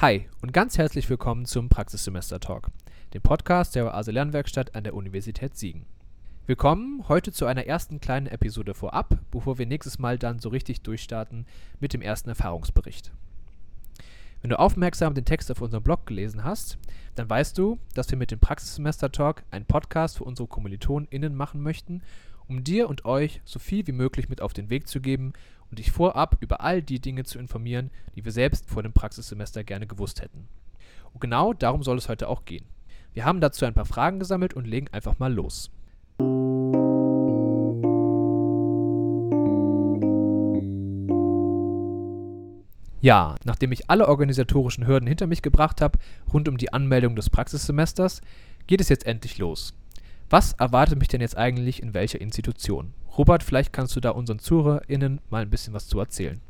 Hi und ganz herzlich willkommen zum Praxissemester Talk, dem Podcast der Oase Lernwerkstatt an der Universität Siegen. Willkommen heute zu einer ersten kleinen Episode vorab, bevor wir nächstes Mal dann so richtig durchstarten mit dem ersten Erfahrungsbericht. Wenn du aufmerksam den Text auf unserem Blog gelesen hast, dann weißt du, dass wir mit dem Praxissemester Talk einen Podcast für unsere KommilitonInnen machen möchten, um dir und euch so viel wie möglich mit auf den Weg zu geben und dich vorab über all die Dinge zu informieren, die wir selbst vor dem Praxissemester gerne gewusst hätten. Und genau darum soll es heute auch gehen. Wir haben dazu ein paar Fragen gesammelt und legen einfach mal los. Ja, nachdem ich alle organisatorischen Hürden hinter mich gebracht habe, rund um die Anmeldung des Praxissemesters, geht es jetzt endlich los. Was erwartet mich denn jetzt eigentlich in welcher Institution? Robert, vielleicht kannst du da unseren ZuhörerInnen mal ein bisschen was zu erzählen.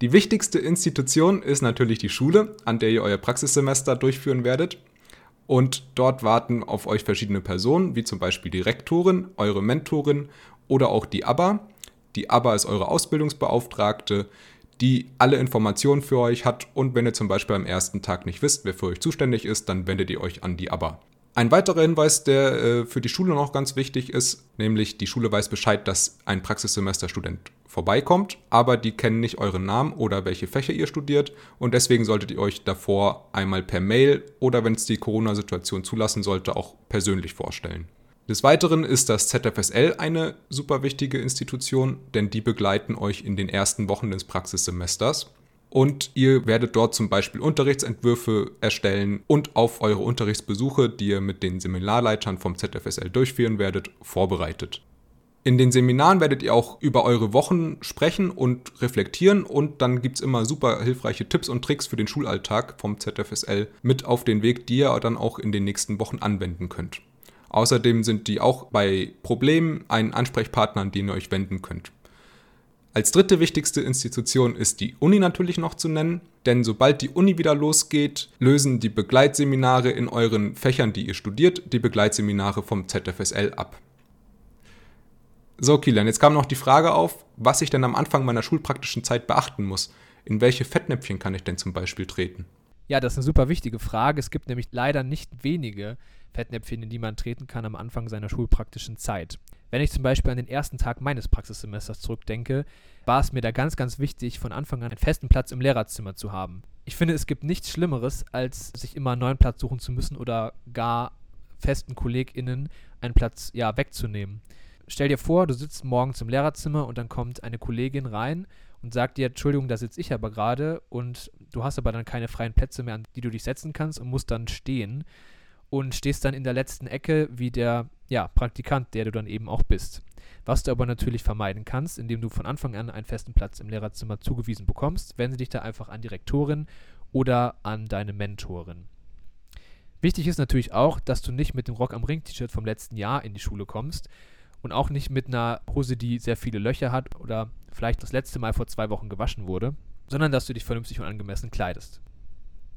Die wichtigste Institution ist natürlich die Schule, an der ihr euer Praxissemester durchführen werdet. Und dort warten auf euch verschiedene Personen, wie zum Beispiel die Rektorin, eure Mentorin oder auch die ABBA. Die ABBA ist eure Ausbildungsbeauftragte, die alle Informationen für euch hat. Und wenn ihr zum Beispiel am ersten Tag nicht wisst, wer für euch zuständig ist, dann wendet ihr euch an die ABBA. Ein weiterer Hinweis, der äh, für die Schule noch ganz wichtig ist, nämlich die Schule weiß Bescheid, dass ein Praxissemesterstudent vorbeikommt, aber die kennen nicht euren Namen oder welche Fächer ihr studiert und deswegen solltet ihr euch davor einmal per Mail oder wenn es die Corona-Situation zulassen sollte, auch persönlich vorstellen. Des Weiteren ist das ZFSL eine super wichtige Institution, denn die begleiten euch in den ersten Wochen des Praxissemesters und ihr werdet dort zum Beispiel Unterrichtsentwürfe erstellen und auf eure Unterrichtsbesuche, die ihr mit den Seminarleitern vom ZFSL durchführen werdet, vorbereitet. In den Seminaren werdet ihr auch über eure Wochen sprechen und reflektieren und dann gibt es immer super hilfreiche Tipps und Tricks für den Schulalltag vom ZFSL mit auf den Weg, die ihr dann auch in den nächsten Wochen anwenden könnt. Außerdem sind die auch bei Problemen ein Ansprechpartner, an den ihr euch wenden könnt. Als dritte wichtigste Institution ist die Uni natürlich noch zu nennen, denn sobald die Uni wieder losgeht, lösen die Begleitseminare in euren Fächern, die ihr studiert, die Begleitseminare vom ZFSL ab. So, Kilian, jetzt kam noch die Frage auf, was ich denn am Anfang meiner schulpraktischen Zeit beachten muss. In welche Fettnäpfchen kann ich denn zum Beispiel treten? Ja, das ist eine super wichtige Frage. Es gibt nämlich leider nicht wenige Fettnäpfchen, in die man treten kann am Anfang seiner schulpraktischen Zeit. Wenn ich zum Beispiel an den ersten Tag meines Praxissemesters zurückdenke, war es mir da ganz, ganz wichtig, von Anfang an einen festen Platz im Lehrerzimmer zu haben. Ich finde, es gibt nichts Schlimmeres, als sich immer einen neuen Platz suchen zu müssen oder gar festen KollegInnen einen Platz ja, wegzunehmen. Stell dir vor, du sitzt morgens im Lehrerzimmer und dann kommt eine Kollegin rein und sagt dir, Entschuldigung, da sitze ich aber gerade und du hast aber dann keine freien Plätze mehr, an die du dich setzen kannst und musst dann stehen und stehst dann in der letzten Ecke wie der ja, Praktikant, der du dann eben auch bist. Was du aber natürlich vermeiden kannst, indem du von Anfang an einen festen Platz im Lehrerzimmer zugewiesen bekommst, wende dich da einfach an die Rektorin oder an deine Mentorin. Wichtig ist natürlich auch, dass du nicht mit dem Rock am Ring T-Shirt vom letzten Jahr in die Schule kommst und auch nicht mit einer Hose, die sehr viele Löcher hat oder vielleicht das letzte Mal vor zwei Wochen gewaschen wurde, sondern dass du dich vernünftig und angemessen kleidest.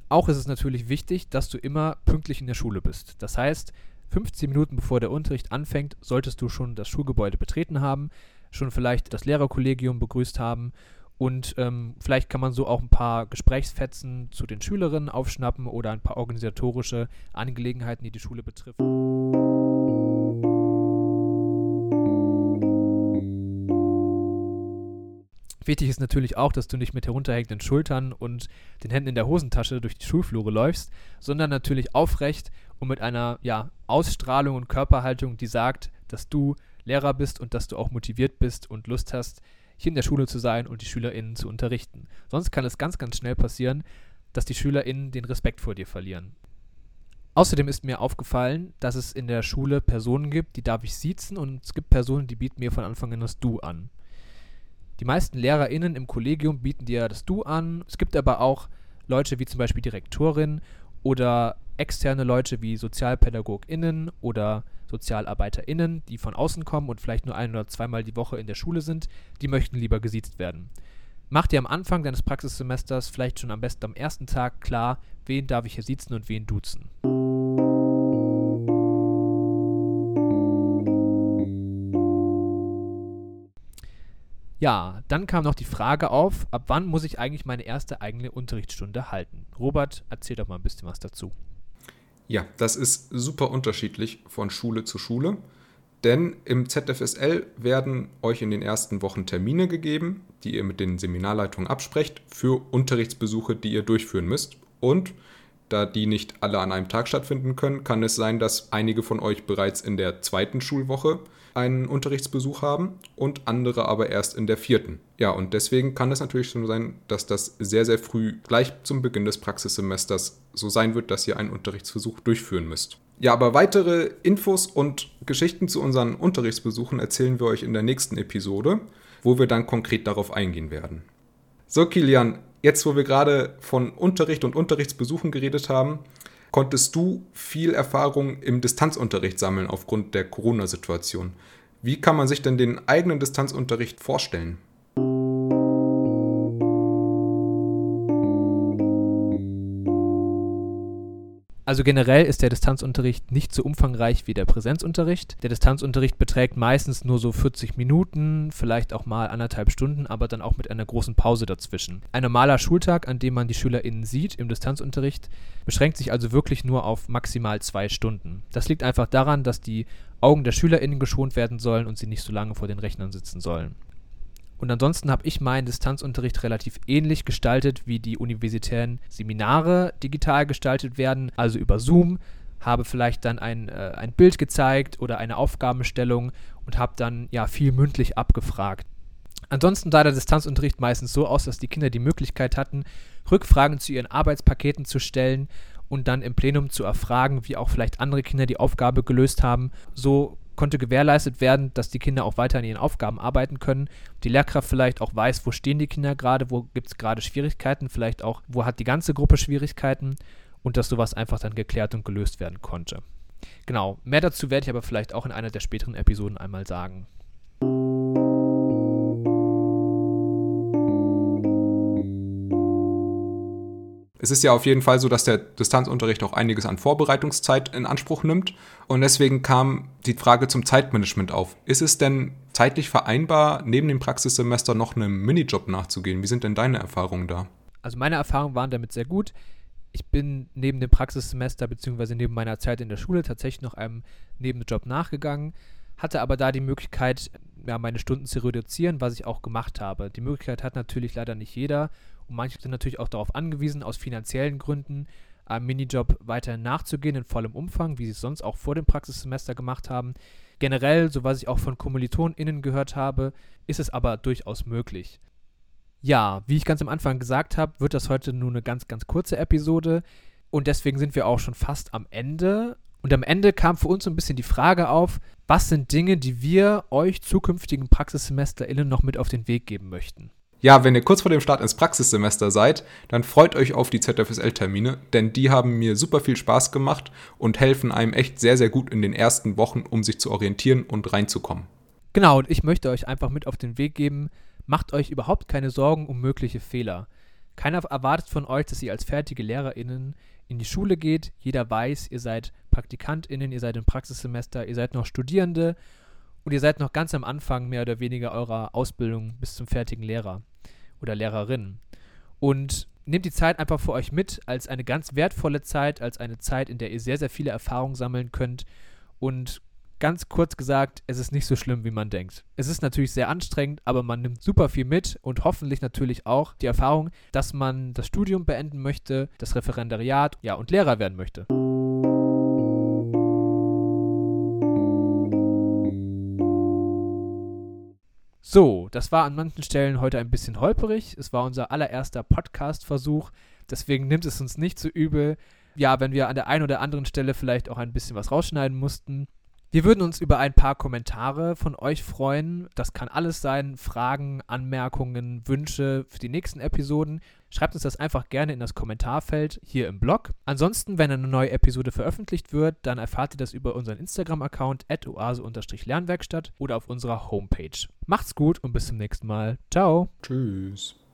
Auch ist es natürlich wichtig, dass du immer pünktlich in der Schule bist. Das heißt, 15 Minuten bevor der Unterricht anfängt, solltest du schon das Schulgebäude betreten haben, schon vielleicht das Lehrerkollegium begrüßt haben und ähm, vielleicht kann man so auch ein paar Gesprächsfetzen zu den Schülerinnen aufschnappen oder ein paar organisatorische Angelegenheiten, die die Schule betreffen. Wichtig ist natürlich auch, dass du nicht mit herunterhängenden Schultern und den Händen in der Hosentasche durch die Schulflure läufst, sondern natürlich aufrecht und mit einer ja, Ausstrahlung und Körperhaltung, die sagt, dass du Lehrer bist und dass du auch motiviert bist und Lust hast, hier in der Schule zu sein und die SchülerInnen zu unterrichten. Sonst kann es ganz, ganz schnell passieren, dass die SchülerInnen den Respekt vor dir verlieren. Außerdem ist mir aufgefallen, dass es in der Schule Personen gibt, die darf ich siezen und es gibt Personen, die bieten mir von Anfang an das Du an. Die meisten LehrerInnen im Kollegium bieten dir das Du an. Es gibt aber auch Leute wie zum Beispiel Direktorin oder externe Leute wie SozialpädagogInnen oder SozialarbeiterInnen, die von außen kommen und vielleicht nur ein- oder zweimal die Woche in der Schule sind, die möchten lieber gesiezt werden. Mach dir am Anfang deines Praxissemesters vielleicht schon am besten am ersten Tag klar, wen darf ich hier siezen und wen duzen. Ja, dann kam noch die Frage auf, ab wann muss ich eigentlich meine erste eigene Unterrichtsstunde halten? Robert, erzähl doch mal ein bisschen was dazu. Ja, das ist super unterschiedlich von Schule zu Schule. Denn im ZFSL werden euch in den ersten Wochen Termine gegeben, die ihr mit den Seminarleitungen absprecht, für Unterrichtsbesuche, die ihr durchführen müsst. Und da die nicht alle an einem Tag stattfinden können, kann es sein, dass einige von euch bereits in der zweiten Schulwoche einen Unterrichtsbesuch haben und andere aber erst in der vierten. Ja, und deswegen kann es natürlich schon sein, dass das sehr, sehr früh, gleich zum Beginn des Praxissemesters, so sein wird, dass ihr einen Unterrichtsversuch durchführen müsst. Ja, aber weitere Infos und Geschichten zu unseren Unterrichtsbesuchen erzählen wir euch in der nächsten Episode, wo wir dann konkret darauf eingehen werden. So, Kilian, jetzt wo wir gerade von Unterricht und Unterrichtsbesuchen geredet haben, konntest du viel Erfahrung im Distanzunterricht sammeln aufgrund der Corona-Situation. Wie kann man sich denn den eigenen Distanzunterricht vorstellen? Also generell ist der Distanzunterricht nicht so umfangreich wie der Präsenzunterricht. Der Distanzunterricht beträgt meistens nur so 40 Minuten, vielleicht auch mal anderthalb Stunden, aber dann auch mit einer großen Pause dazwischen. Ein normaler Schultag, an dem man die SchülerInnen sieht im Distanzunterricht, beschränkt sich also wirklich nur auf maximal zwei Stunden. Das liegt einfach daran, dass die Augen der SchülerInnen geschont werden sollen und sie nicht so lange vor den Rechnern sitzen sollen. Und ansonsten habe ich meinen Distanzunterricht relativ ähnlich gestaltet, wie die universitären Seminare digital gestaltet werden, also über Zoom, habe vielleicht dann ein, äh, ein Bild gezeigt oder eine Aufgabenstellung und habe dann ja viel mündlich abgefragt. Ansonsten sah der Distanzunterricht meistens so aus, dass die Kinder die Möglichkeit hatten, Rückfragen zu ihren Arbeitspaketen zu stellen und dann im Plenum zu erfragen, wie auch vielleicht andere Kinder die Aufgabe gelöst haben. So konnte gewährleistet werden, dass die Kinder auch weiter an ihren Aufgaben arbeiten können. Die Lehrkraft vielleicht auch weiß, wo stehen die Kinder gerade, wo gibt es gerade Schwierigkeiten, vielleicht auch, wo hat die ganze Gruppe Schwierigkeiten und dass sowas einfach dann geklärt und gelöst werden konnte. Genau, mehr dazu werde ich aber vielleicht auch in einer der späteren Episoden einmal sagen. Es ist ja auf jeden Fall so, dass der Distanzunterricht auch einiges an Vorbereitungszeit in Anspruch nimmt. Und deswegen kam die Frage zum Zeitmanagement auf. Ist es denn zeitlich vereinbar, neben dem Praxissemester noch einem Minijob nachzugehen? Wie sind denn deine Erfahrungen da? Also meine Erfahrungen waren damit sehr gut. Ich bin neben dem Praxissemester bzw. neben meiner Zeit in der Schule tatsächlich noch einem Nebenjob nachgegangen, hatte aber da die Möglichkeit, ja, meine Stunden zu reduzieren, was ich auch gemacht habe. Die Möglichkeit hat natürlich leider nicht jeder und manche sind natürlich auch darauf angewiesen, aus finanziellen Gründen einem Minijob weiterhin nachzugehen in vollem Umfang, wie sie es sonst auch vor dem Praxissemester gemacht haben. Generell, so was ich auch von KommilitonInnen gehört habe, ist es aber durchaus möglich. Ja, wie ich ganz am Anfang gesagt habe, wird das heute nur eine ganz, ganz kurze Episode und deswegen sind wir auch schon fast am Ende. Und am Ende kam für uns so ein bisschen die Frage auf, was sind Dinge, die wir euch zukünftigen PraxissemesterInnen noch mit auf den Weg geben möchten? Ja, wenn ihr kurz vor dem Start ins Praxissemester seid, dann freut euch auf die ZFSL-Termine, denn die haben mir super viel Spaß gemacht und helfen einem echt sehr, sehr gut in den ersten Wochen, um sich zu orientieren und reinzukommen. Genau, und ich möchte euch einfach mit auf den Weg geben, macht euch überhaupt keine Sorgen um mögliche Fehler. Keiner erwartet von euch, dass ihr als fertige LehrerInnen in die Schule geht. Jeder weiß, ihr seid PraktikantInnen, ihr seid im Praxissemester, ihr seid noch Studierende und ihr seid noch ganz am Anfang mehr oder weniger eurer Ausbildung bis zum fertigen Lehrer oder Lehrerin. Und nehmt die Zeit einfach für euch mit als eine ganz wertvolle Zeit, als eine Zeit, in der ihr sehr, sehr viele Erfahrungen sammeln könnt. Und ganz kurz gesagt, es ist nicht so schlimm, wie man denkt. Es ist natürlich sehr anstrengend, aber man nimmt super viel mit und hoffentlich natürlich auch die Erfahrung, dass man das Studium beenden möchte, das Referendariat, ja, und Lehrer werden möchte. So, das war an manchen Stellen heute ein bisschen holperig. Es war unser allererster Podcast-Versuch. Deswegen nimmt es uns nicht so übel. Ja, wenn wir an der einen oder anderen Stelle vielleicht auch ein bisschen was rausschneiden mussten. Wir würden uns über ein paar Kommentare von euch freuen. Das kann alles sein. Fragen, Anmerkungen, Wünsche für die nächsten Episoden. Schreibt uns das einfach gerne in das Kommentarfeld hier im Blog. Ansonsten, wenn eine neue Episode veröffentlicht wird, dann erfahrt ihr das über unseren Instagram-Account oase-lernwerkstatt oder auf unserer Homepage. Macht's gut und bis zum nächsten Mal. Ciao. Tschüss.